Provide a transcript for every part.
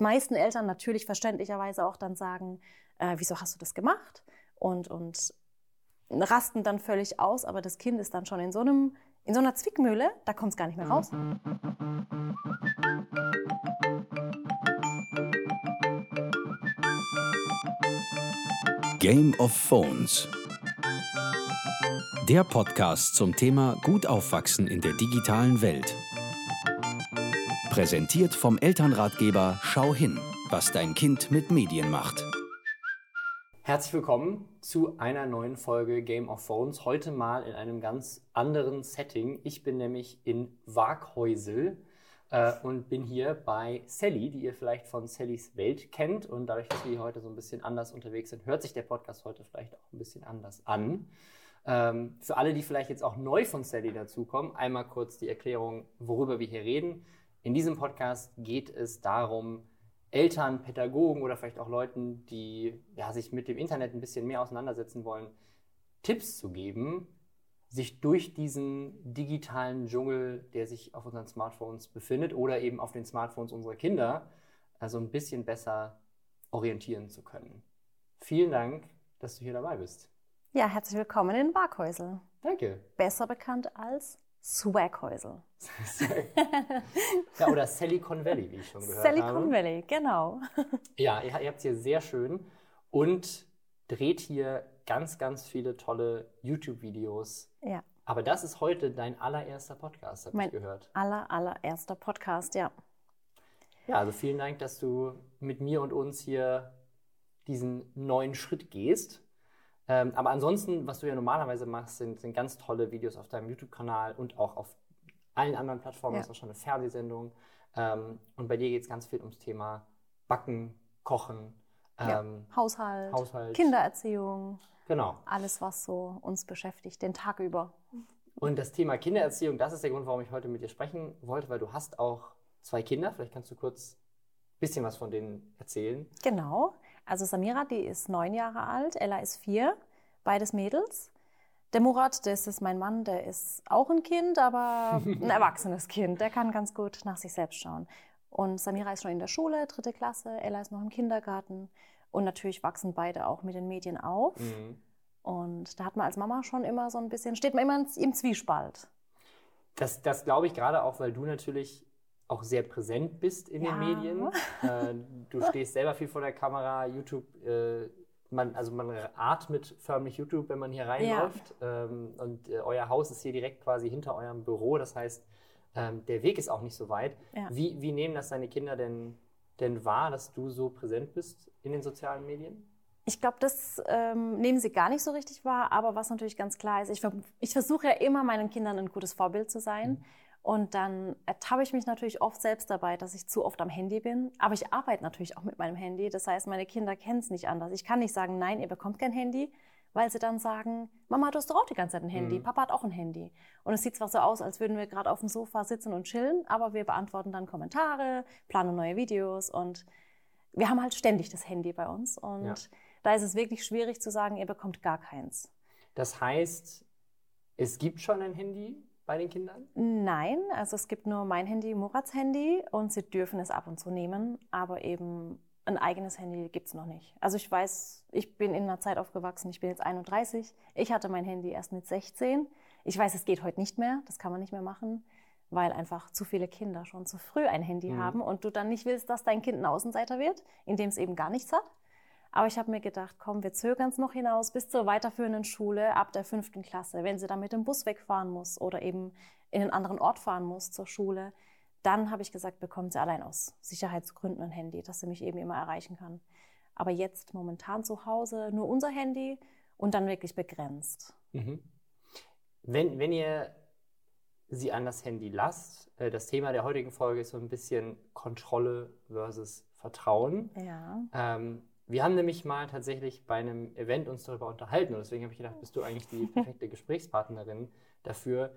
meisten Eltern natürlich verständlicherweise auch dann sagen, äh, wieso hast du das gemacht? Und, und rasten dann völlig aus, aber das Kind ist dann schon in so einem in so einer Zwickmühle, da kommt es gar nicht mehr raus. Game of Phones. Der Podcast zum Thema Gut aufwachsen in der digitalen Welt. Präsentiert vom Elternratgeber Schau hin, was dein Kind mit Medien macht. Herzlich willkommen zu einer neuen Folge Game of Phones. Heute mal in einem ganz anderen Setting. Ich bin nämlich in Waghäusel äh, und bin hier bei Sally, die ihr vielleicht von Sallys Welt kennt. Und dadurch, dass wir heute so ein bisschen anders unterwegs sind, hört sich der Podcast heute vielleicht auch ein bisschen anders an. Ähm, für alle, die vielleicht jetzt auch neu von Sally dazukommen, einmal kurz die Erklärung, worüber wir hier reden. In diesem Podcast geht es darum, Eltern, Pädagogen oder vielleicht auch Leuten, die ja, sich mit dem Internet ein bisschen mehr auseinandersetzen wollen, Tipps zu geben, sich durch diesen digitalen Dschungel, der sich auf unseren Smartphones befindet oder eben auf den Smartphones unserer Kinder, also ein bisschen besser orientieren zu können. Vielen Dank, dass du hier dabei bist. Ja, herzlich willkommen in Waghäusel. Danke. Besser bekannt als Swaghäusel. ja, oder Silicon Valley, wie ich schon gehört Silicon habe. Silicon Valley, genau. Ja, ihr, ihr habt es hier sehr schön und dreht hier ganz, ganz viele tolle YouTube-Videos. Ja. Aber das ist heute dein allererster Podcast, habe ich gehört. Aller, allererster Podcast, ja. Ja, also vielen Dank, dass du mit mir und uns hier diesen neuen Schritt gehst. Ähm, aber ansonsten, was du ja normalerweise machst, sind, sind ganz tolle Videos auf deinem YouTube-Kanal und auch auf allen anderen Plattformen. Ja. Das ist auch schon eine Fernsehsendung. Ähm, und bei dir geht es ganz viel ums Thema Backen, Kochen, ja. ähm, Haushalt, Haushalt, Kindererziehung. Genau. Alles, was so uns beschäftigt, den Tag über. Und das Thema Kindererziehung, das ist der Grund, warum ich heute mit dir sprechen wollte, weil du hast auch zwei Kinder. Vielleicht kannst du kurz ein bisschen was von denen erzählen. Genau. Also Samira, die ist neun Jahre alt, Ella ist vier, beides Mädels. Der Murat, das ist mein Mann, der ist auch ein Kind, aber ein erwachsenes Kind. Der kann ganz gut nach sich selbst schauen. Und Samira ist schon in der Schule, dritte Klasse, Ella ist noch im Kindergarten. Und natürlich wachsen beide auch mit den Medien auf. Mhm. Und da hat man als Mama schon immer so ein bisschen, steht man immer im Zwiespalt. Das, das glaube ich gerade auch, weil du natürlich auch sehr präsent bist in ja. den Medien. Äh, du stehst selber viel vor der Kamera, YouTube, äh, man, also man atmet förmlich YouTube, wenn man hier reinläuft. Ja. Ähm, und äh, euer Haus ist hier direkt quasi hinter eurem Büro. Das heißt, ähm, der Weg ist auch nicht so weit. Ja. Wie, wie nehmen das deine Kinder denn, denn wahr, dass du so präsent bist in den sozialen Medien? Ich glaube, das ähm, nehmen sie gar nicht so richtig wahr. Aber was natürlich ganz klar ist, ich, ich versuche ja immer meinen Kindern ein gutes Vorbild zu sein. Mhm. Und dann ertappe ich mich natürlich oft selbst dabei, dass ich zu oft am Handy bin. Aber ich arbeite natürlich auch mit meinem Handy. Das heißt, meine Kinder kennen es nicht anders. Ich kann nicht sagen, nein, ihr bekommt kein Handy, weil sie dann sagen, Mama, du hast doch auch die ganze Zeit ein Handy, mhm. Papa hat auch ein Handy. Und es sieht zwar so aus, als würden wir gerade auf dem Sofa sitzen und chillen, aber wir beantworten dann Kommentare, planen neue Videos und wir haben halt ständig das Handy bei uns. Und ja. da ist es wirklich schwierig zu sagen, ihr bekommt gar keins. Das heißt, es gibt schon ein Handy, bei den Kindern? Nein, also es gibt nur mein Handy, Murats Handy und sie dürfen es ab und zu nehmen, aber eben ein eigenes Handy gibt es noch nicht. Also ich weiß, ich bin in einer Zeit aufgewachsen, ich bin jetzt 31, ich hatte mein Handy erst mit 16. Ich weiß, es geht heute nicht mehr, das kann man nicht mehr machen, weil einfach zu viele Kinder schon zu früh ein Handy mhm. haben und du dann nicht willst, dass dein Kind ein Außenseiter wird, indem es eben gar nichts hat. Aber ich habe mir gedacht, komm, wir zögern es noch hinaus bis zur weiterführenden Schule ab der fünften Klasse. Wenn sie dann mit dem Bus wegfahren muss oder eben in einen anderen Ort fahren muss zur Schule, dann habe ich gesagt, bekommt sie allein aus Sicherheitsgründen ein Handy, dass sie mich eben immer erreichen kann. Aber jetzt momentan zu Hause nur unser Handy und dann wirklich begrenzt. Mhm. Wenn, wenn ihr sie an das Handy lasst, äh, das Thema der heutigen Folge ist so ein bisschen Kontrolle versus Vertrauen. Ja. Ähm, wir haben nämlich mal tatsächlich bei einem Event uns darüber unterhalten und deswegen habe ich gedacht, bist du eigentlich die perfekte Gesprächspartnerin dafür,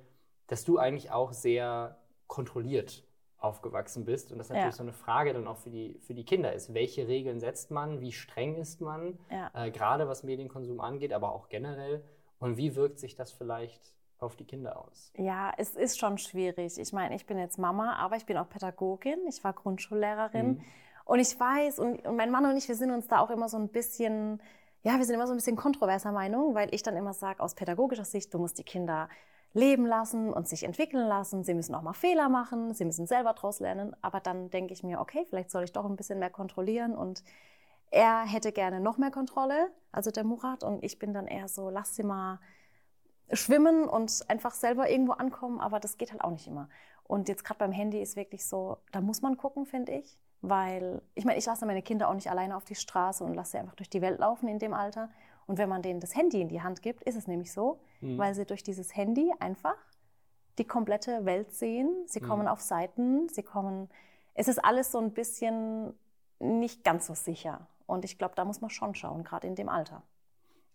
dass du eigentlich auch sehr kontrolliert aufgewachsen bist und das natürlich ja. so eine Frage dann auch für die, für die Kinder ist. Welche Regeln setzt man? Wie streng ist man? Ja. Äh, gerade was Medienkonsum angeht, aber auch generell. Und wie wirkt sich das vielleicht auf die Kinder aus? Ja, es ist schon schwierig. Ich meine, ich bin jetzt Mama, aber ich bin auch Pädagogin. Ich war Grundschullehrerin. Mhm. Und ich weiß, und, und mein Mann und ich, wir sind uns da auch immer so ein bisschen, ja, wir sind immer so ein bisschen kontroverser Meinung, weil ich dann immer sage, aus pädagogischer Sicht, du musst die Kinder leben lassen und sich entwickeln lassen. Sie müssen auch mal Fehler machen, sie müssen selber daraus lernen. Aber dann denke ich mir, okay, vielleicht soll ich doch ein bisschen mehr kontrollieren. Und er hätte gerne noch mehr Kontrolle, also der Murat. Und ich bin dann eher so, lass sie mal schwimmen und einfach selber irgendwo ankommen. Aber das geht halt auch nicht immer. Und jetzt gerade beim Handy ist wirklich so, da muss man gucken, finde ich. Weil, ich meine, ich lasse meine Kinder auch nicht alleine auf die Straße und lasse sie einfach durch die Welt laufen in dem Alter. Und wenn man denen das Handy in die Hand gibt, ist es nämlich so, mhm. weil sie durch dieses Handy einfach die komplette Welt sehen. Sie mhm. kommen auf Seiten, sie kommen. Es ist alles so ein bisschen nicht ganz so sicher. Und ich glaube, da muss man schon schauen, gerade in dem Alter.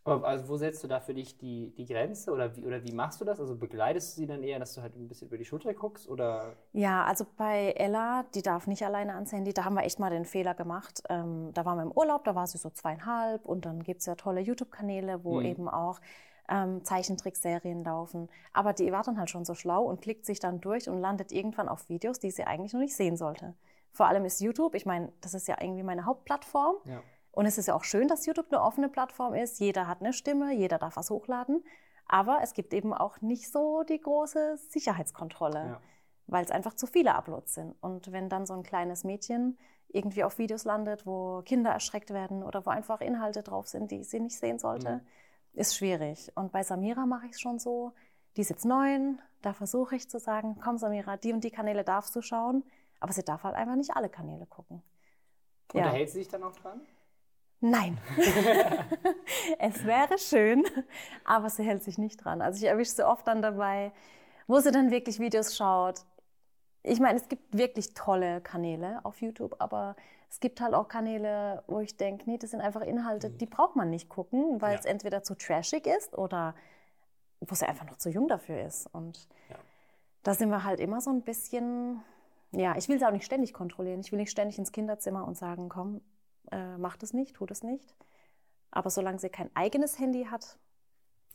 Also wo setzt du da für dich die, die Grenze oder wie, oder wie machst du das? Also begleitest du sie dann eher, dass du halt ein bisschen über die Schulter guckst? Oder? Ja, also bei Ella, die darf nicht alleine ans Handy. Da haben wir echt mal den Fehler gemacht. Ähm, da waren wir im Urlaub, da war sie so zweieinhalb und dann gibt es ja tolle YouTube-Kanäle, wo mhm. eben auch ähm, Zeichentrickserien laufen. Aber die war dann halt schon so schlau und klickt sich dann durch und landet irgendwann auf Videos, die sie eigentlich noch nicht sehen sollte. Vor allem ist YouTube, ich meine, das ist ja irgendwie meine Hauptplattform. Ja. Und es ist ja auch schön, dass YouTube eine offene Plattform ist. Jeder hat eine Stimme, jeder darf was hochladen. Aber es gibt eben auch nicht so die große Sicherheitskontrolle, ja. weil es einfach zu viele Uploads sind. Und wenn dann so ein kleines Mädchen irgendwie auf Videos landet, wo Kinder erschreckt werden oder wo einfach Inhalte drauf sind, die sie nicht sehen sollte, mhm. ist schwierig. Und bei Samira mache ich es schon so, die ist jetzt neun, da versuche ich zu sagen, komm Samira, die und die Kanäle darfst du schauen, aber sie darf halt einfach nicht alle Kanäle gucken. Unterhält ja. sie sich dann auch dran? Nein. es wäre schön, aber sie hält sich nicht dran. Also ich erwische sie oft dann dabei, wo sie dann wirklich Videos schaut. Ich meine, es gibt wirklich tolle Kanäle auf YouTube, aber es gibt halt auch Kanäle, wo ich denke, nee, das sind einfach Inhalte, mhm. die braucht man nicht gucken, weil ja. es entweder zu trashig ist oder wo sie einfach noch zu jung dafür ist. Und ja. da sind wir halt immer so ein bisschen, ja, ich will sie auch nicht ständig kontrollieren. Ich will nicht ständig ins Kinderzimmer und sagen, komm, äh, macht es nicht, tut es nicht. Aber solange sie kein eigenes Handy hat,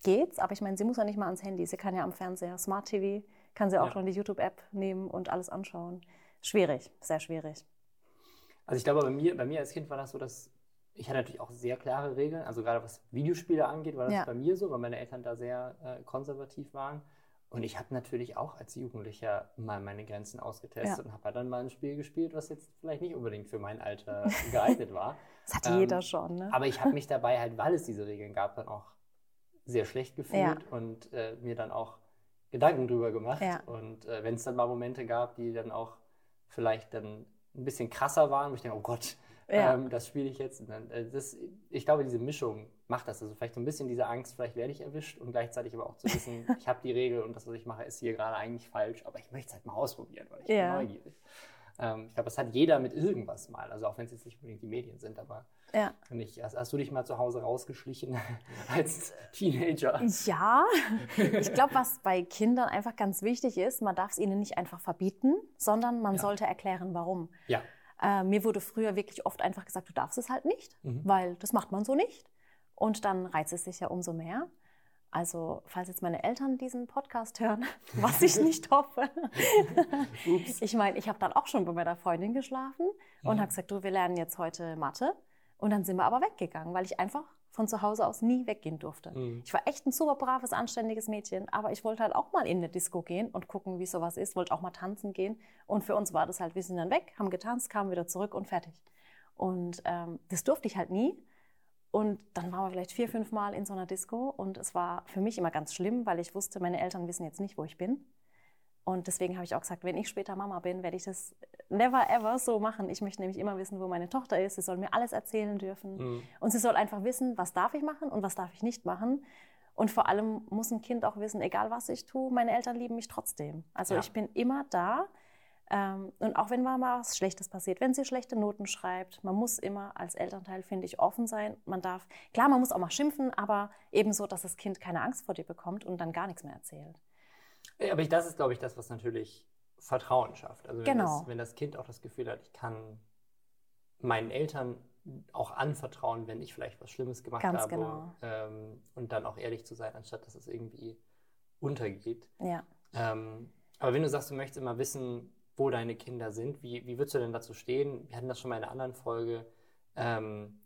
geht's. Aber ich meine, sie muss ja nicht mal ans Handy. Sie kann ja am Fernseher, Smart TV, kann sie auch ja. schon die YouTube-App nehmen und alles anschauen. Schwierig, sehr schwierig. Also ich glaube, bei mir, bei mir als Kind war das so, dass ich hatte natürlich auch sehr klare Regeln. Also gerade was Videospiele angeht, war das ja. bei mir so, weil meine Eltern da sehr äh, konservativ waren. Und ich habe natürlich auch als Jugendlicher mal meine Grenzen ausgetestet ja. und habe halt dann mal ein Spiel gespielt, was jetzt vielleicht nicht unbedingt für mein Alter geeignet war. Das hat ähm, jeder schon, ne? Aber ich habe mich dabei halt, weil es diese Regeln gab, dann auch sehr schlecht gefühlt ja. und äh, mir dann auch Gedanken drüber gemacht. Ja. Und äh, wenn es dann mal Momente gab, die dann auch vielleicht dann ein bisschen krasser waren, wo ich denke, oh Gott, ja. ähm, das spiele ich jetzt. Dann, äh, das, ich glaube, diese Mischung macht das. Also vielleicht so ein bisschen diese Angst, vielleicht werde ich erwischt und gleichzeitig aber auch zu wissen, ich habe die Regel und das, was ich mache, ist hier gerade eigentlich falsch, aber ich möchte es halt mal ausprobieren, weil ich ja. bin neugierig. Ähm, ich glaube, das hat jeder mit irgendwas mal, also auch wenn es jetzt nicht unbedingt die Medien sind, aber ja. ich, hast, hast, du dich mal zu Hause rausgeschlichen als Teenager? Ja, ich glaube, was bei Kindern einfach ganz wichtig ist, man darf es ihnen nicht einfach verbieten, sondern man ja. sollte erklären, warum. Ja. Äh, mir wurde früher wirklich oft einfach gesagt, du darfst es halt nicht, mhm. weil das macht man so nicht. Und dann reizt es sich ja umso mehr. Also, falls jetzt meine Eltern diesen Podcast hören, was ich nicht hoffe. ich meine, ich habe dann auch schon bei meiner Freundin geschlafen und ja. habe gesagt, du, wir lernen jetzt heute Mathe. Und dann sind wir aber weggegangen, weil ich einfach von zu Hause aus nie weggehen durfte. Mhm. Ich war echt ein super braves, anständiges Mädchen, aber ich wollte halt auch mal in eine Disco gehen und gucken, wie sowas ist, wollte auch mal tanzen gehen. Und für uns war das halt, wir sind dann weg, haben getanzt, kamen wieder zurück und fertig. Und ähm, das durfte ich halt nie. Und dann waren wir vielleicht vier, fünf Mal in so einer Disco und es war für mich immer ganz schlimm, weil ich wusste, meine Eltern wissen jetzt nicht, wo ich bin. Und deswegen habe ich auch gesagt, wenn ich später Mama bin, werde ich das never ever so machen. Ich möchte nämlich immer wissen, wo meine Tochter ist. Sie soll mir alles erzählen dürfen. Mhm. Und sie soll einfach wissen, was darf ich machen und was darf ich nicht machen. Und vor allem muss ein Kind auch wissen, egal was ich tue, meine Eltern lieben mich trotzdem. Also ja. ich bin immer da. Ähm, und auch wenn mal was Schlechtes passiert, wenn sie schlechte Noten schreibt, man muss immer als Elternteil, finde ich, offen sein. Man darf, klar, man muss auch mal schimpfen, aber ebenso, dass das Kind keine Angst vor dir bekommt und dann gar nichts mehr erzählt. Ja, aber das ist, glaube ich, das, was natürlich Vertrauen schafft. Also wenn, genau. das, wenn das Kind auch das Gefühl hat, ich kann meinen Eltern auch anvertrauen, wenn ich vielleicht was Schlimmes gemacht Ganz habe. Genau. Ähm, und dann auch ehrlich zu sein, anstatt dass es irgendwie untergeht. Ja. Ähm, aber wenn du sagst, du möchtest immer wissen, wo deine Kinder sind. Wie, wie würdest du denn dazu stehen? Wir hatten das schon mal in einer anderen Folge. Ähm,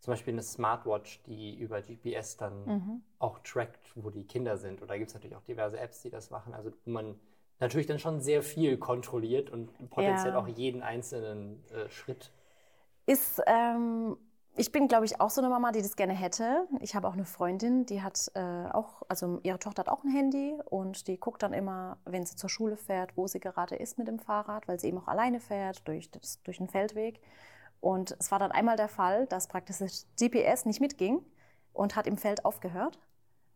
zum Beispiel eine Smartwatch, die über GPS dann Mhm. auch trackt, wo die Kinder sind. Oder gibt es natürlich auch diverse Apps, die das machen. Also wo man natürlich dann schon sehr viel kontrolliert und potenziell Ja. auch jeden einzelnen äh, Schritt. Ist, ähm, ich bin, glaube ich, auch so eine Mama, die das gerne hätte. Ich habe auch eine Freundin, die hat äh, auch, also ihre Tochter hat auch ein Handy und die guckt dann immer, wenn sie zur Schule fährt, wo sie gerade ist mit dem Fahrrad, weil sie eben auch alleine fährt durch, das, durch den Feldweg. Und es war dann einmal der Fall, dass praktisch das GPS nicht mitging und hat im Feld aufgehört.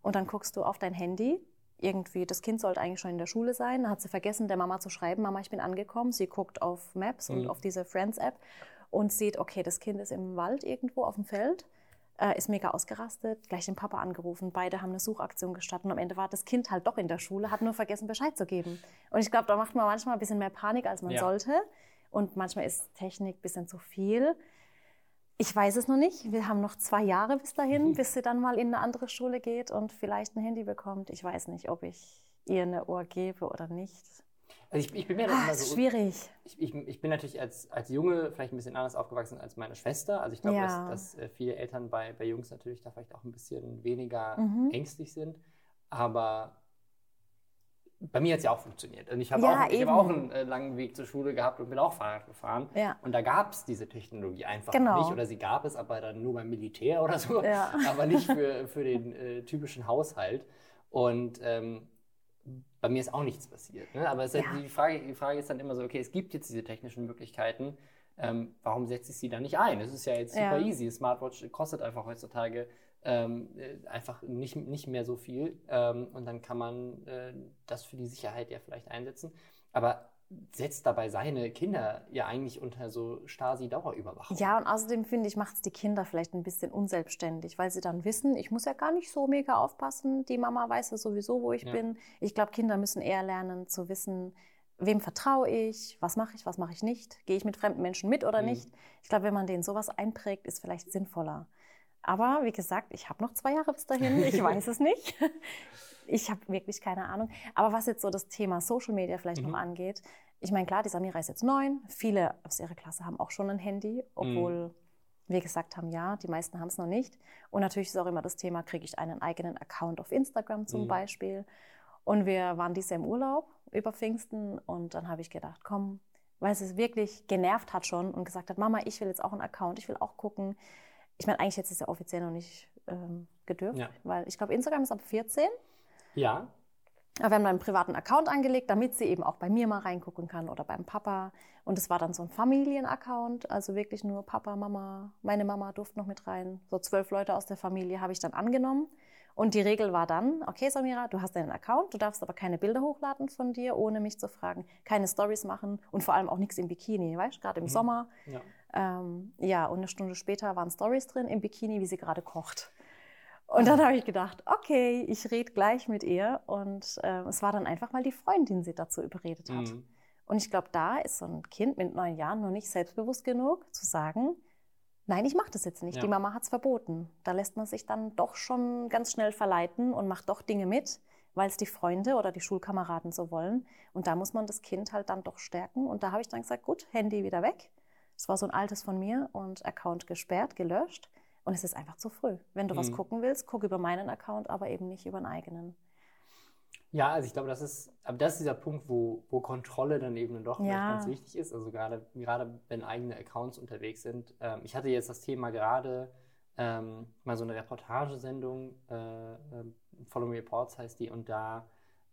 Und dann guckst du auf dein Handy. Irgendwie, das Kind sollte eigentlich schon in der Schule sein. Dann hat sie vergessen, der Mama zu schreiben, Mama, ich bin angekommen. Sie guckt auf Maps und Mhm. auf diese Friends-App und sieht, okay, das Kind ist im Wald irgendwo auf dem Feld, äh, ist mega ausgerastet, gleich den Papa angerufen. Beide haben eine Suchaktion gestartet und am Ende war das Kind halt doch in der Schule, hat nur vergessen, Bescheid zu geben. Und ich glaube, da macht man manchmal ein bisschen mehr Panik, als man Ja. sollte. Und manchmal ist Technik ein bisschen zu viel. Ich weiß es noch nicht. Wir haben noch zwei Jahre bis dahin, bis sie dann mal in eine andere Schule geht und vielleicht ein Handy bekommt. Ich weiß nicht, ob ich ihr eine Ohr gebe oder nicht. Also ich, ich bin mir Ah, immer so. schwierig. Ich, ich, ich bin natürlich als, als Junge vielleicht ein bisschen anders aufgewachsen als meine Schwester. Also ich glaube, Ja. dass, dass äh, viele Eltern bei, bei Jungs natürlich da vielleicht auch ein bisschen weniger Mhm. ängstlich sind. Aber bei mir hat es ja auch funktioniert. Und ich habe Ja, auch, ich habe auch einen äh, langen Weg zur Schule gehabt und bin auch Fahrrad gefahren. Ja. Und da gab es diese Technologie einfach Genau. nicht. Oder sie gab es, aber dann nur beim Militär oder so. Ja. Aber nicht für, für den äh, typischen Haushalt. Und ähm, bei mir ist auch nichts passiert. Ne? Aber ist Ja. halt die, Frage, die Frage ist dann immer so, okay, es gibt jetzt diese technischen Möglichkeiten. Ähm, warum setze ich sie dann nicht ein? Es ist ja jetzt super Ja. easy. Smartwatch kostet einfach heutzutage ähm, äh, einfach nicht, nicht mehr so viel. Ähm, und dann kann man äh, das für die Sicherheit ja vielleicht einsetzen. Aber setzt dabei seine Kinder ja eigentlich unter so Stasi-Dauerüberwachung. Ja, und außerdem finde ich, macht es die Kinder vielleicht ein bisschen unselbstständig, weil sie dann wissen, ich muss ja gar nicht so mega aufpassen. Die Mama weiß ja sowieso, wo ich Ja. bin. Ich glaube, Kinder müssen eher lernen zu wissen, wem vertraue ich, was mache ich, was mache ich nicht. Gehe ich mit fremden Menschen mit oder Mhm. nicht? Ich glaube, wenn man denen sowas einprägt, ist vielleicht sinnvoller. Aber wie gesagt, ich habe noch zwei Jahre bis dahin. Ich weiß es nicht. Ich habe wirklich keine Ahnung. Aber was jetzt so das Thema Social Media vielleicht Mhm. noch angeht, ich meine, klar, die Samira ist jetzt neun. Viele aus ihrer Klasse haben auch schon ein Handy, obwohl wir gesagt haben, ja, die meisten haben es noch nicht. Und natürlich ist auch immer das Thema, kriege ich einen eigenen Account auf Instagram zum Mhm. Beispiel. Und wir waren dieses Jahr im Urlaub über Pfingsten und dann habe ich gedacht, komm, weil es es wirklich genervt hat schon und gesagt hat, Mama, ich will jetzt auch einen Account, ich will auch gucken. Ich meine, eigentlich jetzt ist es ja offiziell noch nicht ähm, gedürft, Ja. weil ich glaube, Instagram ist ab 14. Ja, Aber wir haben dann einen privaten Account angelegt, damit sie eben auch bei mir mal reingucken kann oder beim Papa. Und es war dann so ein Familienaccount, also wirklich nur Papa, Mama, meine Mama durften noch mit rein. So zwölf Leute aus der Familie habe ich dann angenommen. Und die Regel war dann, okay Samira, du hast deinen Account, du darfst aber keine Bilder hochladen von dir, ohne mich zu fragen, keine Stories machen und vor allem auch nichts im Bikini, weißt du, gerade im Mhm. Sommer. ja. Ähm, ja, und eine Stunde später waren Stories drin im Bikini, wie sie gerade kocht. Und dann habe ich gedacht, okay, ich rede gleich mit ihr. Und äh, es war dann einfach mal die Freundin, die sie dazu überredet hat. Mhm. Und ich glaube, da ist so ein Kind mit neun Jahren noch nicht selbstbewusst genug zu sagen, nein, ich mache das jetzt nicht. Ja. Die Mama hat es verboten. Da lässt man sich dann doch schon ganz schnell verleiten und macht doch Dinge mit, weil es die Freunde oder die Schulkameraden so wollen. Und da muss man das Kind halt dann doch stärken. Und da habe ich dann gesagt, gut, Handy wieder weg. Das war so ein altes von mir und Account gesperrt, gelöscht. Und es ist einfach zu früh. Wenn du was Mhm. gucken willst, guck über meinen Account, aber eben nicht über einen eigenen. Ja, also ich glaube, das ist, aber das ist dieser Punkt, wo, wo Kontrolle dann eben doch Ja. ganz wichtig ist. Also gerade, gerade wenn eigene Accounts unterwegs sind. Ähm, ich hatte jetzt das Thema gerade ähm, mal so eine Reportagesendung, äh, äh, Follow Me Reports heißt die, und da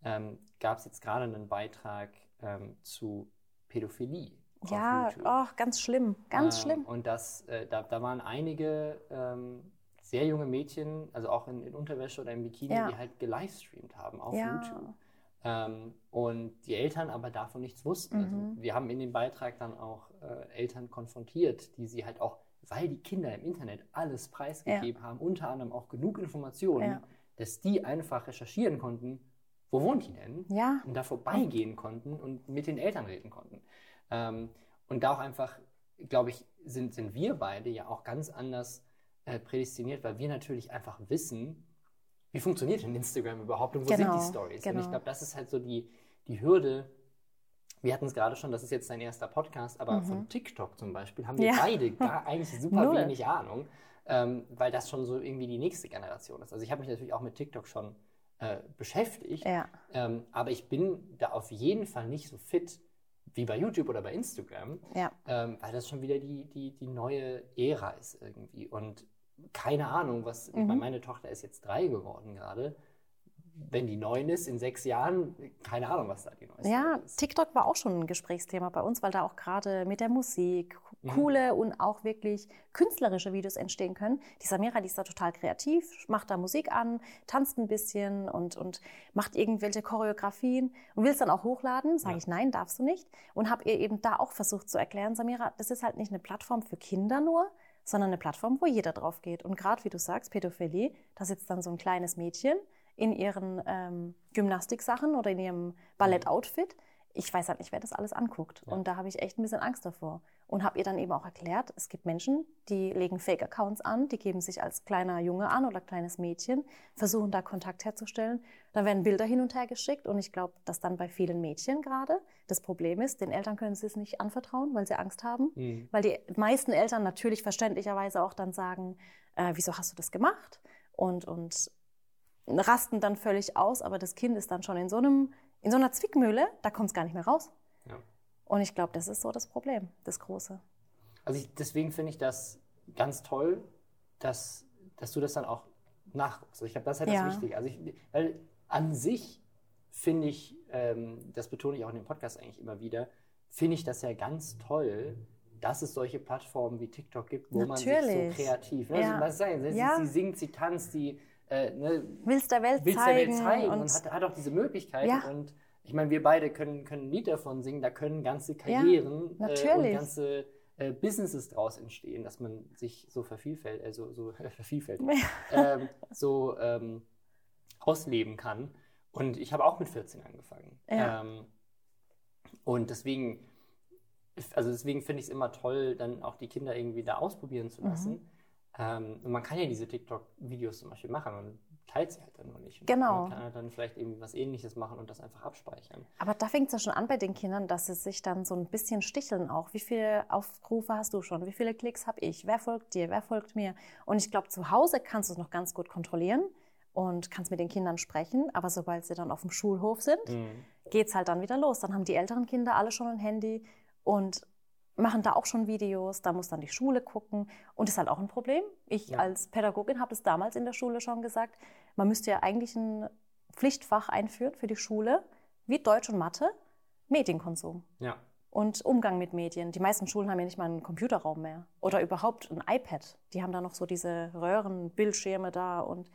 ähm, gab es jetzt gerade einen Beitrag ähm, zu Pädophilie. Ja, oh, ganz schlimm, ganz Ähm, schlimm. Und das, äh, da, da waren einige ähm, sehr junge Mädchen, also auch in, in Unterwäsche oder im Bikini, Ja. die halt gelivestreamt haben auf Ja. YouTube. Ähm, und die Eltern aber davon nichts wussten. Also Mhm. wir haben in dem Beitrag dann auch äh, Eltern konfrontiert, die sie halt auch, weil die Kinder im Internet alles preisgegeben haben, unter anderem auch genug Informationen, Ja. dass die einfach recherchieren konnten, wo wohnt die denn? Ja, und da vorbeigehen konnten und mit den Eltern reden konnten. Ähm, und da auch einfach, glaube ich, sind, sind wir beide ja auch ganz anders äh, prädestiniert, weil wir natürlich einfach wissen, wie funktioniert denn Instagram überhaupt und wo Genau, sind die Stories? Und genau. ich glaube, das ist halt so die, die Hürde, wir hatten es gerade schon, das ist jetzt dein erster Podcast, aber Mhm. von TikTok zum Beispiel haben wir Ja. beide gar eigentlich super Null. wenig Ahnung, ähm, weil das schon so irgendwie die nächste Generation ist. Also ich habe mich natürlich auch mit TikTok schon äh, beschäftigt, Ja. ähm, aber ich bin da auf jeden Fall nicht so fit wie bei YouTube oder bei Instagram, Ja. ähm, weil das schon wieder die, die, die neue Ära ist irgendwie. Und keine Ahnung, was, Mhm. meine Tochter ist jetzt drei geworden gerade. Wenn die neun ist, in sechs Jahren, keine Ahnung, was da die neueste Ja, ist. TikTok war auch schon ein Gesprächsthema bei uns, weil da auch gerade mit der Musik Mhm. coole und auch wirklich künstlerische Videos entstehen können. Die Samira, die ist da total kreativ, macht da Musik an, tanzt ein bisschen und, und macht irgendwelche Choreografien und will es dann auch hochladen. Sage Ja. ich, nein, darfst du nicht. Und habe ihr eben da auch versucht zu erklären, Samira, das ist halt nicht eine Plattform für Kinder nur, sondern eine Plattform, wo jeder drauf geht. Und gerade wie du sagst, Pädophilie, da sitzt dann so ein kleines Mädchen in ihren ähm, Gymnastiksachen oder in ihrem Ballettoutfit. Ich weiß halt nicht, wer das alles anguckt. Ja. Und da habe ich echt ein bisschen Angst davor. Und habe ihr dann eben auch erklärt, es gibt Menschen, die legen Fake-Accounts an, die geben sich als kleiner Junge an oder kleines Mädchen, versuchen da Kontakt herzustellen. Da werden Bilder hin und her geschickt. Und ich glaube, dass dann bei vielen Mädchen gerade das Problem ist, den Eltern können sie es nicht anvertrauen, weil sie Angst haben. Mhm. Weil die meisten Eltern natürlich verständlicherweise auch dann sagen, äh, wieso hast du das gemacht? Und, und rasten dann völlig aus, aber das Kind ist dann schon in so, einem, in so einer Zwickmühle, da kommt es gar nicht mehr raus. Ja. Und ich glaube, das ist so das Problem, das Große. Also ich, deswegen finde ich das ganz toll, dass, dass du das dann auch nachguckst. Also ich glaube, das ist halt Ja. das Wichtige. Also ich, weil an sich finde ich, ähm, das betone ich auch in dem Podcast eigentlich immer wieder, finde ich das ja ganz toll, dass es solche Plattformen wie TikTok gibt, wo man Natürlich. sich so kreativ, ne? Ja. also, was sagen, sie, Ja. sie singt, sie tanzt, sie äh, ne, Willst der Welt willst der zeigen. Welt zeigen und, und hat, hat auch diese Möglichkeiten. Ja. Und ich meine, wir beide können, können ein Lied davon singen, da können ganze Karrieren äh, und ganze äh, Businesses draus entstehen, dass man sich so vervielfältigt, also so vervielfältigt, ähm, so ähm, ausleben kann. Und ich habe auch mit 14 angefangen. Ja. Ähm, und deswegen, also deswegen finde ich es immer toll, dann auch die Kinder irgendwie da ausprobieren zu lassen. Mhm. Ähm, man kann ja diese TikTok-Videos zum Beispiel machen und teilt sie halt dann nur nicht. Genau. Man kann halt dann vielleicht irgendwie was ähnliches machen und das einfach abspeichern. Aber da fängt es ja schon an bei den Kindern, dass sie sich dann so ein bisschen sticheln auch. Wie viele Aufrufe hast du schon? Wie viele Klicks habe ich? Wer folgt dir? Wer folgt mir? Und ich glaube, zu Hause kannst du es noch ganz gut kontrollieren und kannst mit den Kindern sprechen. Aber sobald sie dann auf dem Schulhof sind, Mhm. geht es halt dann wieder los. Dann haben die älteren Kinder alle schon ein Handy und machen da auch schon Videos. Da muss dann die Schule gucken. Und das ist halt auch ein Problem. Ich Ja. als Pädagogin habe es damals in der Schule schon gesagt. Man müsste ja eigentlich ein Pflichtfach einführen für die Schule, wie Deutsch und Mathe, Medienkonsum Ja. und Umgang mit Medien. Die meisten Schulen haben ja nicht mal einen Computerraum mehr oder überhaupt ein iPad. Die haben da noch so diese Röhrenbildschirme da und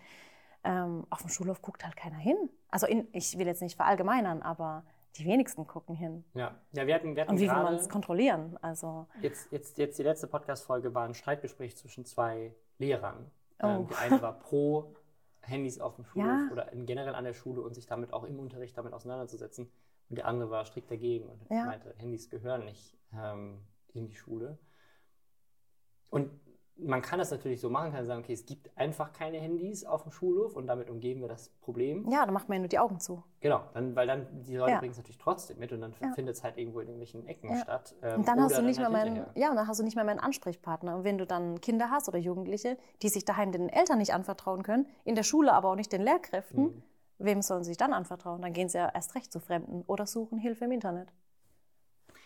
ähm, auf dem Schulhof guckt halt keiner hin. Also in, ich will jetzt nicht verallgemeinern, aber die wenigsten gucken hin. Ja. ja, wir hatten, wir hatten Und wie will man es kontrollieren? Also jetzt, jetzt, jetzt die letzte Podcast-Folge war ein Streitgespräch zwischen zwei Lehrern. Oh. Ähm, die eine war pro Handys auf dem Schulhof Ja. oder generell an der Schule und sich damit auch im Unterricht damit auseinanderzusetzen. Und die andere war strikt dagegen und Ja. meinte, Handys gehören nicht ähm, in die Schule. Und man kann das natürlich so machen, kann sagen, okay, es gibt einfach keine Handys auf dem Schulhof und damit umgehen wir das Problem. ja, da macht man ja nur die Augen zu. Genau, dann, weil dann die Leute Ja. bringen es natürlich trotzdem mit und dann Ja. findet es halt irgendwo in irgendwelchen Ecken Ja. statt. ähm, Und dann hast du nicht mehr halt meinen, hinterher. ja, und dann hast du nicht mehr meinen Ansprechpartner. Und wenn du dann Kinder hast oder Jugendliche, die sich daheim den Eltern nicht anvertrauen können, in der Schule aber auch nicht den Lehrkräften, Mhm. wem sollen sie sich dann anvertrauen? Dann gehen sie ja erst recht zu Fremden oder suchen Hilfe im Internet.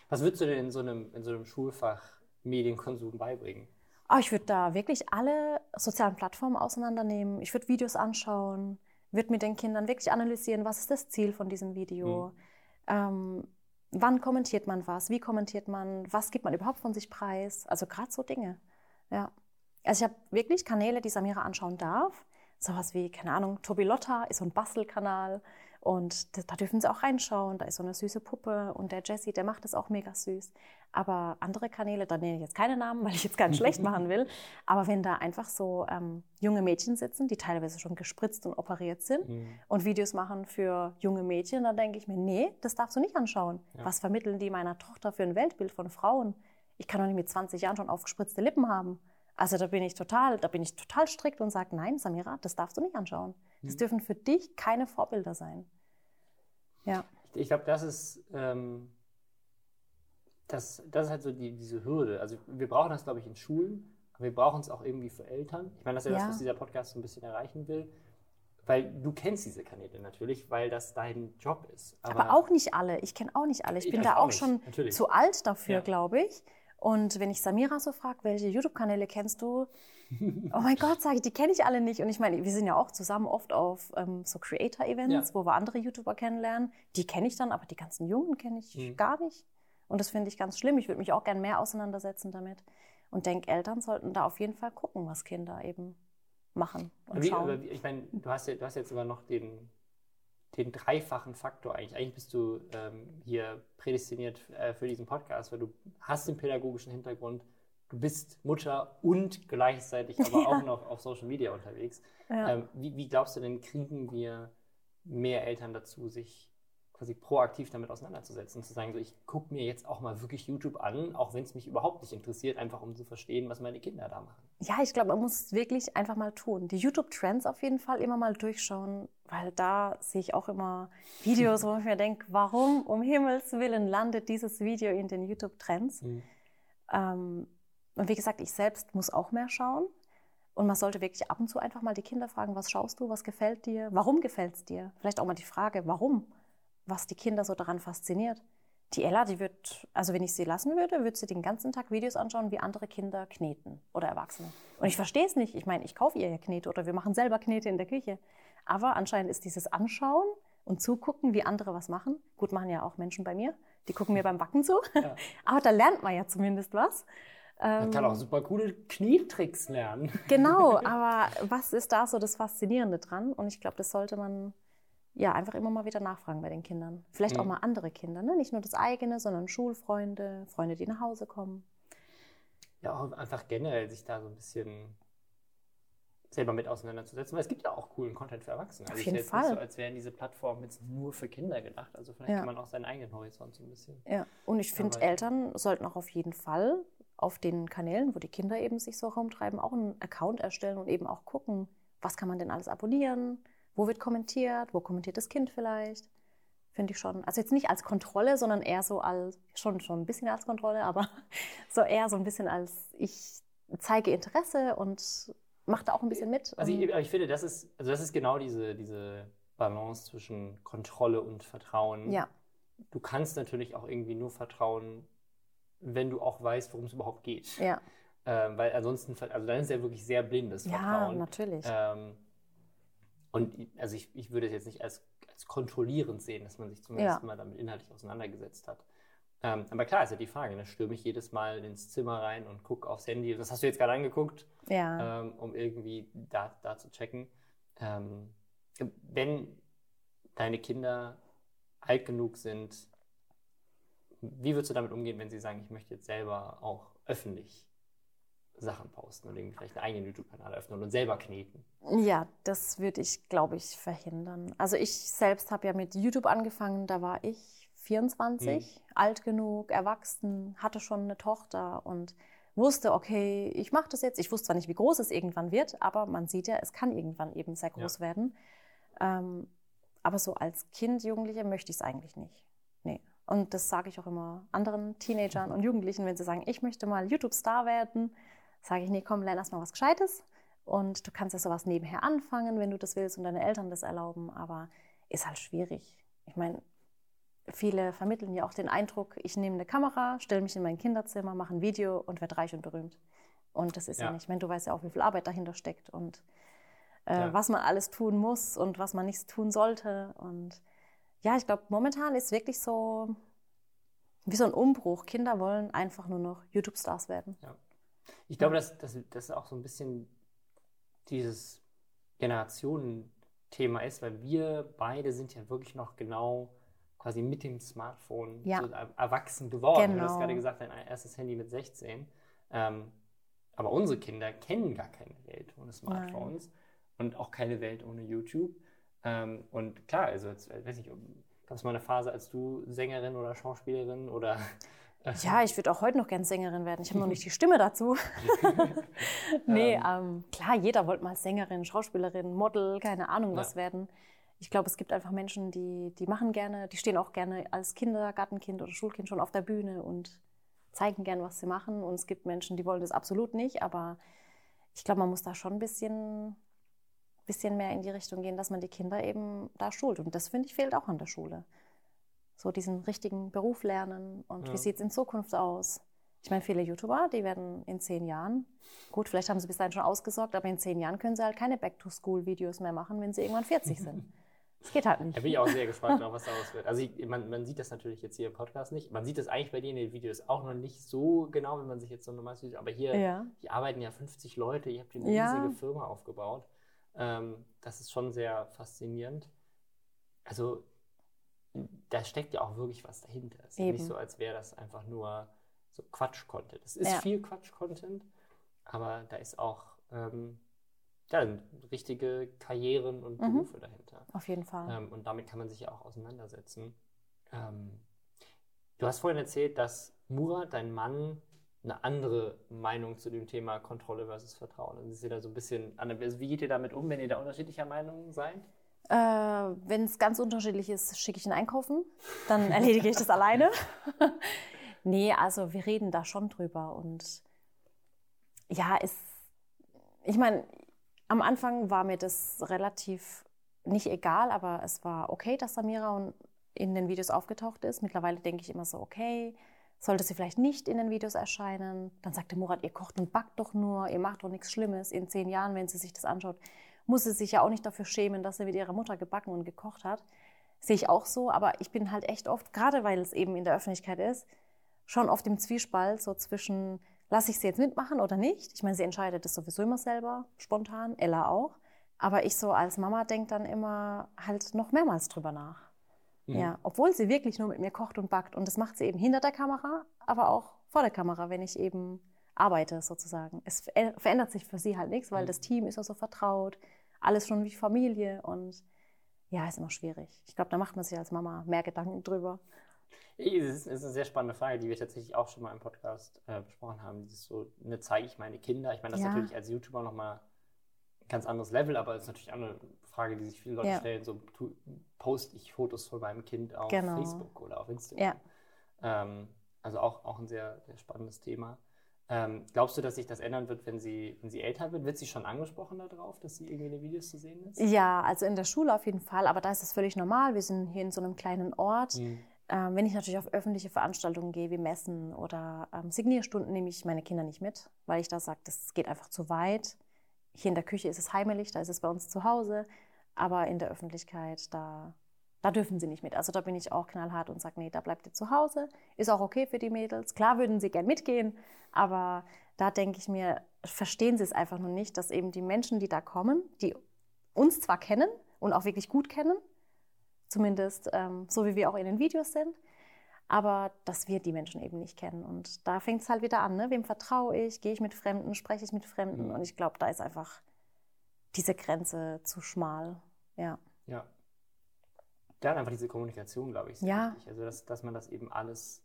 Was würdest du denn in so einem, in so einem Schulfach Medienkonsum beibringen? Ah, ich würde da wirklich alle sozialen Plattformen auseinandernehmen. Ich würde Videos anschauen, würde mit den Kindern wirklich analysieren, was ist das Ziel von diesem Video. Ähm, wann kommentiert man was? Wie kommentiert man? Was gibt man überhaupt von sich preis? Also gerade so Dinge. Ja. Also ich habe wirklich Kanäle, die Samira anschauen darf. Sowas wie, keine Ahnung, Tobi Lotta ist so ein Bastelkanal und da, da dürfen sie auch reinschauen. Da ist so eine süße Puppe und der Jesse, der macht das auch mega süß. Aber andere Kanäle, da nenne ich jetzt keine Namen, weil ich jetzt ganz schlecht machen will. Aber wenn da einfach so ähm, junge Mädchen sitzen, die teilweise schon gespritzt und operiert sind Mhm. und Videos machen für junge Mädchen, dann denke ich mir, nee, das darfst du nicht anschauen. Ja. Was vermitteln die meiner Tochter für ein Weltbild von Frauen? Ich kann doch nicht mit 20 Jahren schon aufgespritzte Lippen haben. Also da bin ich total, da bin ich total strikt und sage, nein, Samira, das darfst du nicht anschauen. Das Mhm. dürfen für dich keine Vorbilder sein. Ja. Ich, ich glaube, das ist ähm, das, das ist halt so die, diese Hürde. Also wir brauchen das, glaube ich, in Schulen, aber wir brauchen es auch irgendwie für Eltern. Ich meine, das ist ja, Ja. das, was dieser Podcast so ein bisschen erreichen will. Weil du kennst diese Kanäle natürlich, weil das dein Job ist. Aber, auch nicht alle. Ich kenne auch nicht alle. Ich Ich bin da auch auch schon zu alt dafür, Ja. glaube ich. Und wenn ich Samira so frage, welche YouTube-Kanäle kennst du? Oh mein Gott, sage ich, die kenne ich alle nicht. Und ich meine, wir sind ja auch zusammen oft auf ähm, so Creator-Events, Ja. wo wir andere YouTuber kennenlernen. Die kenne ich dann, aber die ganzen Jungen kenne ich Mhm. gar nicht. Und das finde ich ganz schlimm. Ich würde mich auch gern mehr auseinandersetzen damit. Und denke, Eltern sollten da auf jeden Fall gucken, was Kinder eben machen und Wie, schauen. wie- ich meine, du hast, ja, du hast jetzt sogar noch den, den dreifachen Faktor eigentlich. Eigentlich bist du ähm, hier prädestiniert äh, für diesen Podcast, weil du hast den pädagogischen Hintergrund, du bist Mutter und gleichzeitig aber auch noch auf Social Media unterwegs. Ja. Ähm, wie, wie glaubst du denn, kriegen wir mehr Eltern dazu, sich quasi proaktiv damit auseinanderzusetzen und zu sagen, so, ich gucke mir jetzt auch mal wirklich YouTube an, auch wenn es mich überhaupt nicht interessiert, einfach um zu verstehen, was meine Kinder da machen. Ja, ich glaube, man muss es wirklich einfach mal tun. Die YouTube-Trends auf jeden Fall immer mal durchschauen, weil da sehe ich auch immer Videos, wo ich mir denke, warum um Himmels Willen landet dieses Video in den YouTube-Trends? Ähm, und wie gesagt, ich selbst muss auch mehr schauen. Und man sollte wirklich ab und zu einfach mal die Kinder fragen, was schaust du, was gefällt dir, warum gefällt es dir? Vielleicht auch mal die Frage, warum, was die Kinder so daran fasziniert. Die Ella, die wird, also wenn ich sie lassen würde, würde sie den ganzen Tag Videos anschauen, wie andere Kinder kneten oder Erwachsene. Und ich verstehe es nicht. Ich meine, ich kaufe ihr ja Knete oder wir machen selber Knete in der Küche. Aber anscheinend ist dieses Anschauen und Zugucken, wie andere was machen, gut machen ja auch Menschen bei mir, die gucken mir beim Backen zu, Ja. aber da lernt man ja zumindest was. Man Ähm, kann auch super coole Knietricks lernen. Genau, aber was ist da so das Faszinierende dran? Und ich glaube, das sollte man ja einfach immer mal wieder nachfragen bei den Kindern. Vielleicht auch Mhm. mal andere Kinder, ne? nicht nur das eigene, sondern Schulfreunde, Freunde, die nach Hause kommen. Ja, auch einfach generell sich da so ein bisschen selber mit auseinanderzusetzen, weil es gibt ja auch coolen Content für Erwachsene. Auf Also jeden es ist jetzt nicht Fall. so, als wären diese Plattformen jetzt nur für Kinder gedacht. Also vielleicht Ja. kann man auch seinen eigenen Horizont so ein bisschen. Ja. Und ich finde, Eltern sollten auch auf jeden Fall auf den Kanälen, wo die Kinder eben sich so rumtreiben, auch einen Account erstellen und eben auch gucken, was kann man denn alles abonnieren, wo wird kommentiert, wo kommentiert das Kind vielleicht. Finde ich schon. Also jetzt nicht als Kontrolle, sondern eher so als, schon, schon ein bisschen als Kontrolle, aber so eher so ein bisschen als, ich zeige Interesse und mache da auch ein bisschen mit. Also ich, ich finde, das ist, also das ist genau diese, diese Balance zwischen Kontrolle und Vertrauen. ja, Du kannst natürlich auch irgendwie nur vertrauen, wenn du auch weißt, worum es überhaupt geht. ja, Ähm, weil ansonsten, also dann ist ja wirklich sehr blindes ja, Vertrauen. natürlich. Ähm, und ich- also ich, ich würde es jetzt nicht als, als kontrollierend sehen, dass man sich zumindest Ja. mal damit inhaltlich auseinandergesetzt hat. Ähm, aber klar ist ja die Frage, ne? stürme ich jedes Mal ins Zimmer rein und gucke aufs Handy, das hast du jetzt gerade angeguckt, ja. ähm, um irgendwie da, da zu checken. Ähm, wenn deine Kinder alt genug sind, wie würdest du damit umgehen, wenn sie sagen, ich möchte jetzt selber auch öffentlich Sachen posten und irgendwie vielleicht einen eigenen YouTube-Kanal öffnen und selber kneten? Ja, das würde ich, glaube ich, verhindern. Also ich selbst habe ja mit YouTube angefangen, da war ich 24, alt genug, erwachsen, hatte schon eine Tochter und wusste, okay, ich mache das jetzt. Ich wusste zwar nicht, wie groß es irgendwann wird, aber man sieht ja, es kann irgendwann eben sehr groß werden. Ähm, aber so als Kind, Jugendliche möchte ich es eigentlich nicht. Nee. Und das sage ich auch immer anderen Teenagern und Jugendlichen, wenn sie sagen, ich möchte mal YouTube-Star werden, sage ich, nee, komm, lern erst mal was Gescheites. Und du kannst ja sowas nebenher anfangen, wenn du das willst und deine Eltern das erlauben, aber ist halt schwierig. Ich meine, viele vermitteln ja auch den Eindruck, ich nehme eine Kamera, stelle mich in mein Kinderzimmer, mache ein Video und werde reich und berühmt. Und das ist ja, Ja. nicht. Ich meine, du weißt ja auch, wie viel Arbeit dahinter steckt und äh, Ja. was man alles tun muss und was man nicht tun sollte. Und ja, ich glaube, momentan ist wirklich so wie so ein Umbruch. Kinder wollen einfach nur noch YouTube-Stars werden. Ich glaube, dass das, das auch so ein bisschen dieses Generationenthema ist, weil wir beide sind ja wirklich noch genau quasi mit dem Smartphone Ja. so er- erwachsen geworden. Du hast Genau. gerade gesagt, dein erstes Handy mit 16. Ähm, aber unsere Kinder kennen gar keine Welt ohne Smartphones und auch keine Welt ohne YouTube. Ähm, und klar, also jetzt, weiß nicht, gab es mal eine Phase, als du Sängerin oder Schauspielerin oder Ja, ich würde auch heute noch gern Sängerin werden. Ich habe noch nicht die Stimme dazu. nee, ähm, klar, jeder wollte mal Sängerin, Schauspielerin, Model, keine Ahnung was Ja. werden. Ich glaube, es gibt einfach Menschen, die, die machen gerne, die stehen auch gerne als Kindergartenkind oder Schulkind schon auf der Bühne und zeigen gern, was sie machen. Und es gibt Menschen, die wollen das absolut nicht. Aber ich glaube, man muss da schon ein bisschen, bisschen mehr in die Richtung gehen, dass man die Kinder eben da schult. Und das, finde ich, fehlt auch an der Schule. So diesen richtigen Beruf lernen und Ja. wie sieht es in Zukunft aus. Ich meine, viele YouTuber, die werden in zehn Jahren, gut, vielleicht haben sie bis dahin schon ausgesorgt, aber in zehn Jahren können sie halt keine Back-to-School-Videos mehr machen, wenn sie irgendwann 40 sind. Das geht halt nicht. Da bin ich auch sehr gespannt was daraus wird. Also ich, man, man sieht das natürlich jetzt hier im Podcast nicht. Man sieht das eigentlich bei dir in den Videos auch noch nicht so genau, wenn man sich jetzt so ein normales Video. Aber hier, Ja. hier arbeiten ja 50 Leute, ihr habt eine Ja. riesige Firma aufgebaut. Ähm, das ist schon sehr faszinierend. Also da steckt ja auch wirklich was dahinter. Es ist Eben. nicht so, als wäre das einfach nur so Quatsch-Content. Es ist Ja. viel Quatsch-Content, aber da ist auch ähm, ja, richtige Karrieren und Mhm. Berufe dahinter. Auf jeden Fall. Ähm, und damit kann man sich ja auch auseinandersetzen. Ähm, du hast vorhin erzählt, dass Murat, dein Mann, eine andere Meinung zu dem Thema Kontrolle versus Vertrauen. Also ist ihr da so ein bisschen, also wie geht ihr damit um, wenn ihr da unterschiedlicher Meinung seid? Äh, Wenn es ganz unterschiedlich ist, schicke ich ihn einkaufen. Dann erledige ich das alleine. nee, also wir reden da schon drüber. Und ja, es, ich meine, am Anfang war mir das relativ nicht egal, aber es war okay, dass Samira in den Videos aufgetaucht ist. Mittlerweile denke ich immer so, okay, sollte sie vielleicht nicht in den Videos erscheinen? Dann sagte Murat, ihr kocht und backt doch nur, ihr macht doch nichts Schlimmes. In zehn Jahren, wenn sie sich das anschaut, muss sie sich ja auch nicht dafür schämen, dass sie mit ihrer Mutter gebacken und gekocht hat. Sehe ich auch so, aber ich bin halt echt oft, gerade weil es eben in der Öffentlichkeit ist, schon oft im Zwiespalt so zwischen, lasse ich sie jetzt mitmachen oder nicht? Ich meine, sie entscheidet das sowieso immer selber, spontan, Ella auch. Aber ich so als Mama denke dann immer halt noch mehrmals drüber nach. Mhm. Ja, obwohl sie wirklich nur mit mir kocht und backt. Und das macht sie eben hinter der Kamera, aber auch vor der Kamera, wenn ich eben arbeite sozusagen. Es ver- verändert sich für sie halt nichts, weil Mhm. das Team ist ja so vertraut, alles schon wie Familie und ja, ist immer schwierig. Ich glaube, da macht man sich als Mama mehr Gedanken drüber. Es ist, ist eine sehr spannende Frage, die wir tatsächlich auch schon mal im Podcast äh, besprochen haben. Dieses so, ne, zeige ich meine Kinder? Ich meine, das ist Ja. natürlich als YouTuber nochmal ein ganz anderes Level, aber es ist natürlich auch eine Frage, die sich viele Leute Ja. stellen. So, tu, poste ich Fotos von meinem Kind auf Genau. Facebook oder auf Instagram? Ähm, also auch, auch ein sehr, sehr spannendes Thema. Ähm, glaubst du, dass sich das ändern wird, wenn sie, wenn sie älter wird? Wird sie schon angesprochen darauf, dass sie irgendwie in den Videos zu sehen ist? Ja, also in der Schule auf jeden Fall, aber da ist es völlig normal. Wir sind hier in so einem kleinen Ort. Mhm. Ähm, wenn ich natürlich auf öffentliche Veranstaltungen gehe, wie Messen oder ähm, Signierstunden, nehme ich meine Kinder nicht mit, weil ich da sage, das geht einfach zu weit. Hier in der Küche ist es heimelig, da ist es bei uns zu Hause, aber in der Öffentlichkeit, da, da dürfen sie nicht mit. Also da bin ich auch knallhart und sage, nee, da bleibt ihr zu Hause. Ist auch okay für die Mädels. Klar würden sie gern mitgehen, aber da denke ich mir, verstehen sie es einfach nur nicht, dass eben die Menschen, die da kommen, die uns zwar kennen und auch wirklich gut kennen, zumindest ähm, so wie wir auch in den Videos sind, aber dass wir die Menschen eben nicht kennen. Und da fängt es halt wieder an, ne? wem vertraue ich, gehe ich mit Fremden, spreche ich mit Fremden Mhm. und ich glaube, da ist einfach diese Grenze zu schmal. Ja, Ja. Dann einfach diese Kommunikation, glaube ich, sehr Ja. wichtig. Also, dass, dass man das eben alles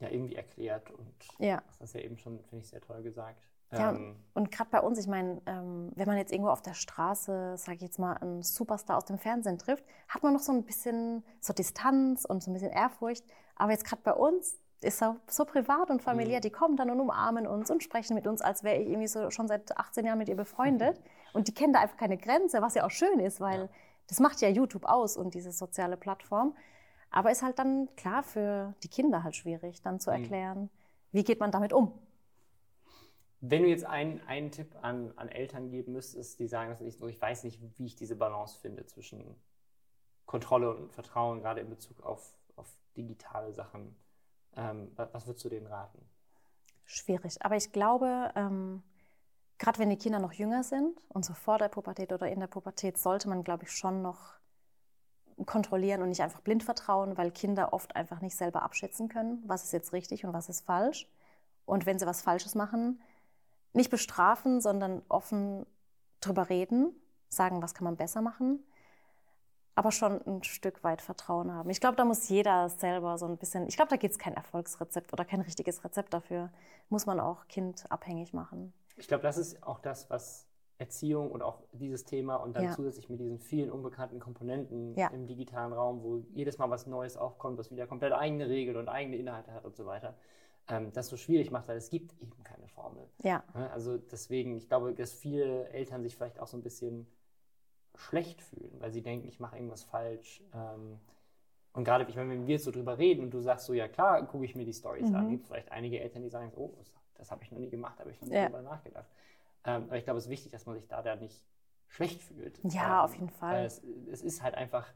ja irgendwie erklärt und ja. das hast du ja eben schon, finde ich, sehr toll gesagt. Ja, Ähm, und gerade bei uns, ich meine, ähm, wenn man jetzt irgendwo auf der Straße, sage ich jetzt mal, einen Superstar aus dem Fernsehen trifft, hat man noch so ein bisschen so Distanz und so ein bisschen Ehrfurcht. Aber jetzt gerade bei uns ist so, so privat und familiär, Mhm. die kommen dann und umarmen uns und sprechen mit uns, als wäre ich irgendwie so schon seit 18 Jahren mit ihr befreundet. Und die kennen da einfach keine Grenze, was ja auch schön ist, weil Ja. Das macht ja YouTube aus und diese soziale Plattform. Aber ist halt dann klar für die Kinder halt schwierig, dann zu Mhm. erklären, wie geht man damit um. Wenn du jetzt einen, einen Tipp an, an Eltern geben müsstest, die sagen, dass ich, so, ich weiß nicht, wie ich diese Balance finde zwischen Kontrolle und Vertrauen, gerade in Bezug auf, auf digitale Sachen, ähm, was, was würdest du denen raten? Schwierig. Aber ich glaube, ähm, gerade wenn die Kinder noch jünger sind und so vor der Pubertät oder in der Pubertät, sollte man, glaube ich, schon noch kontrollieren und nicht einfach blind vertrauen, weil Kinder oft einfach nicht selber abschätzen können, was ist jetzt richtig und was ist falsch. Und wenn sie was Falsches machen, nicht bestrafen, sondern offen drüber reden, sagen, was kann man besser machen, aber schon ein Stück weit Vertrauen haben. Ich glaube, da muss jeder selber so ein bisschen, ich glaube, da gibt es kein Erfolgsrezept oder kein richtiges Rezept dafür. Muss man auch Kind abhängig machen. Ich glaube, das ist auch das, was Erziehung und auch dieses Thema und dann Ja. zusätzlich mit diesen vielen unbekannten Komponenten Ja. im digitalen Raum, wo jedes Mal was Neues aufkommt, was wieder komplett eigene Regeln und eigene Inhalte hat und so weiter. ähm, das so schwierig macht, weil es gibt eben keine Formel. Ja. Ne? Also deswegen, ich glaube, dass viele Eltern sich vielleicht auch so ein bisschen schlecht fühlen, weil sie denken, ich mache irgendwas falsch. Ähm, und gerade, ich meine, wenn wir jetzt so drüber reden und du sagst so, ja klar, gucke ich mir die Stories Mhm. an, gibt es vielleicht einige Eltern, die sagen, oh, das, habe ich noch nie gemacht, habe ich noch nie Ja. drüber nachgedacht. Ähm, aber ich glaube, es ist wichtig, dass man sich da dann nicht schlecht fühlt. Ja, Ähm, auf jeden Fall. weil Es, es ist halt einfach,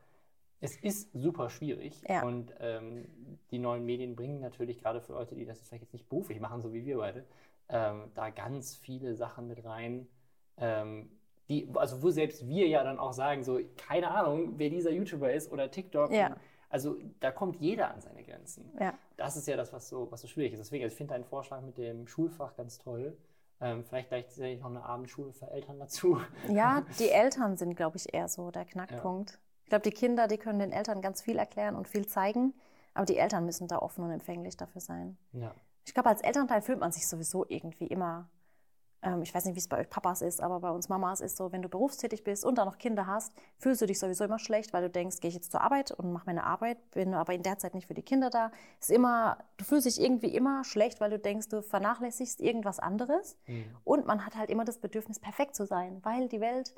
es ist super schwierig. Ja. Und ähm, die neuen Medien bringen natürlich gerade für Leute, die das vielleicht jetzt nicht beruflich machen, so wie wir beide, ähm, da ganz viele Sachen mit rein. Ähm, die, also wo selbst wir ja dann auch sagen, so, keine Ahnung, wer dieser YouTuber ist oder TikTok. Ja. Also da kommt jeder an seine Grenzen. Ja. Das ist ja das, was so, was so schwierig ist. Deswegen, also ich finde deinen Vorschlag mit dem Schulfach ganz toll. Ähm, vielleicht gleichzeitig noch eine Abendschule für Eltern dazu. Ja, die Eltern sind, glaube ich, eher so der Knackpunkt. Ich glaube, die Kinder, die können den Eltern ganz viel erklären und viel zeigen, aber die Eltern müssen da offen und empfänglich dafür sein. Ja. Ich glaube, als Elternteil fühlt man sich sowieso irgendwie immer, ich weiß nicht, wie es bei euch Papas ist, aber bei uns Mamas ist so, wenn du berufstätig bist und dann noch Kinder hast, fühlst du dich sowieso immer schlecht, weil du denkst, gehe ich jetzt zur Arbeit und mache meine Arbeit, bin aber in der Zeit nicht für die Kinder da. Ist immer, du fühlst dich irgendwie immer schlecht, weil du denkst, du vernachlässigst irgendwas anderes. Mhm. Und man hat halt immer das Bedürfnis, perfekt zu sein, weil die Welt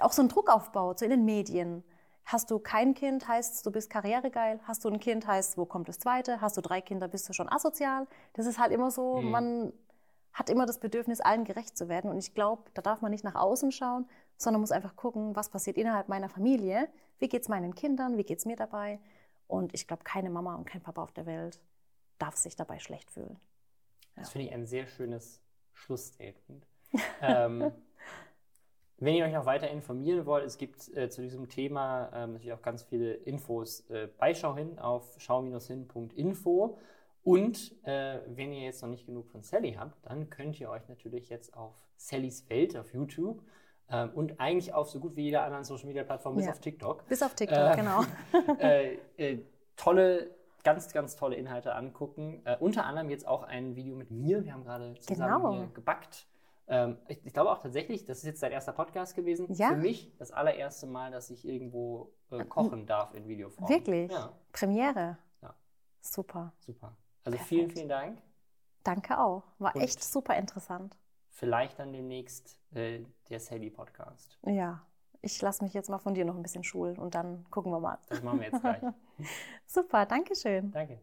auch so einen Druck aufbaut, so in den Medien. Hast du kein Kind, heißt du bist karrieregeil. Hast du ein Kind, heißt wo kommt das zweite. Hast du drei Kinder, bist du schon asozial. Das ist halt immer so, Mhm. man hat immer das Bedürfnis, allen gerecht zu werden. Und ich glaube, da darf man nicht nach außen schauen, sondern muss einfach gucken, was passiert innerhalb meiner Familie. Wie geht es meinen Kindern? Wie geht es mir dabei? Und ich glaube, keine Mama und kein Papa auf der Welt darf sich dabei schlecht fühlen. Das finde ich ein sehr schönes Schlussstatement. ähm, wenn ihr euch noch weiter informieren wollt, es gibt äh, zu diesem Thema ähm, natürlich auch ganz viele Infos äh, bei Schauhin auf schau-hin.info. Und äh, wenn ihr jetzt noch nicht genug von Sally habt, dann könnt ihr euch natürlich jetzt auf Sallys Welt auf YouTube ähm, und eigentlich auf so gut wie jeder anderen Social Media Plattform bis Ja. auf TikTok Bis auf TikTok, Äh, genau. äh, äh, tolle, ganz, ganz tolle Inhalte angucken. Äh, unter anderem jetzt auch ein Video mit mir. Wir haben gerade zusammen Genau. hier gebackt. Ähm, ich, ich glaube auch tatsächlich, das ist jetzt dein erster Podcast gewesen. Ja. Für mich das allererste Mal, dass ich irgendwo äh, kochen darf in Videoform. Wirklich? Ja, Premiere. Ja. Super. super. Also Perfekt. vielen, vielen Dank. Danke auch. War Und- echt super interessant. Vielleicht dann demnächst äh, der Sally Podcast. Ja. Ich lasse mich jetzt mal von dir noch ein bisschen schulen und dann gucken wir mal. Das machen wir jetzt gleich. Super, Dankeschön. Danke.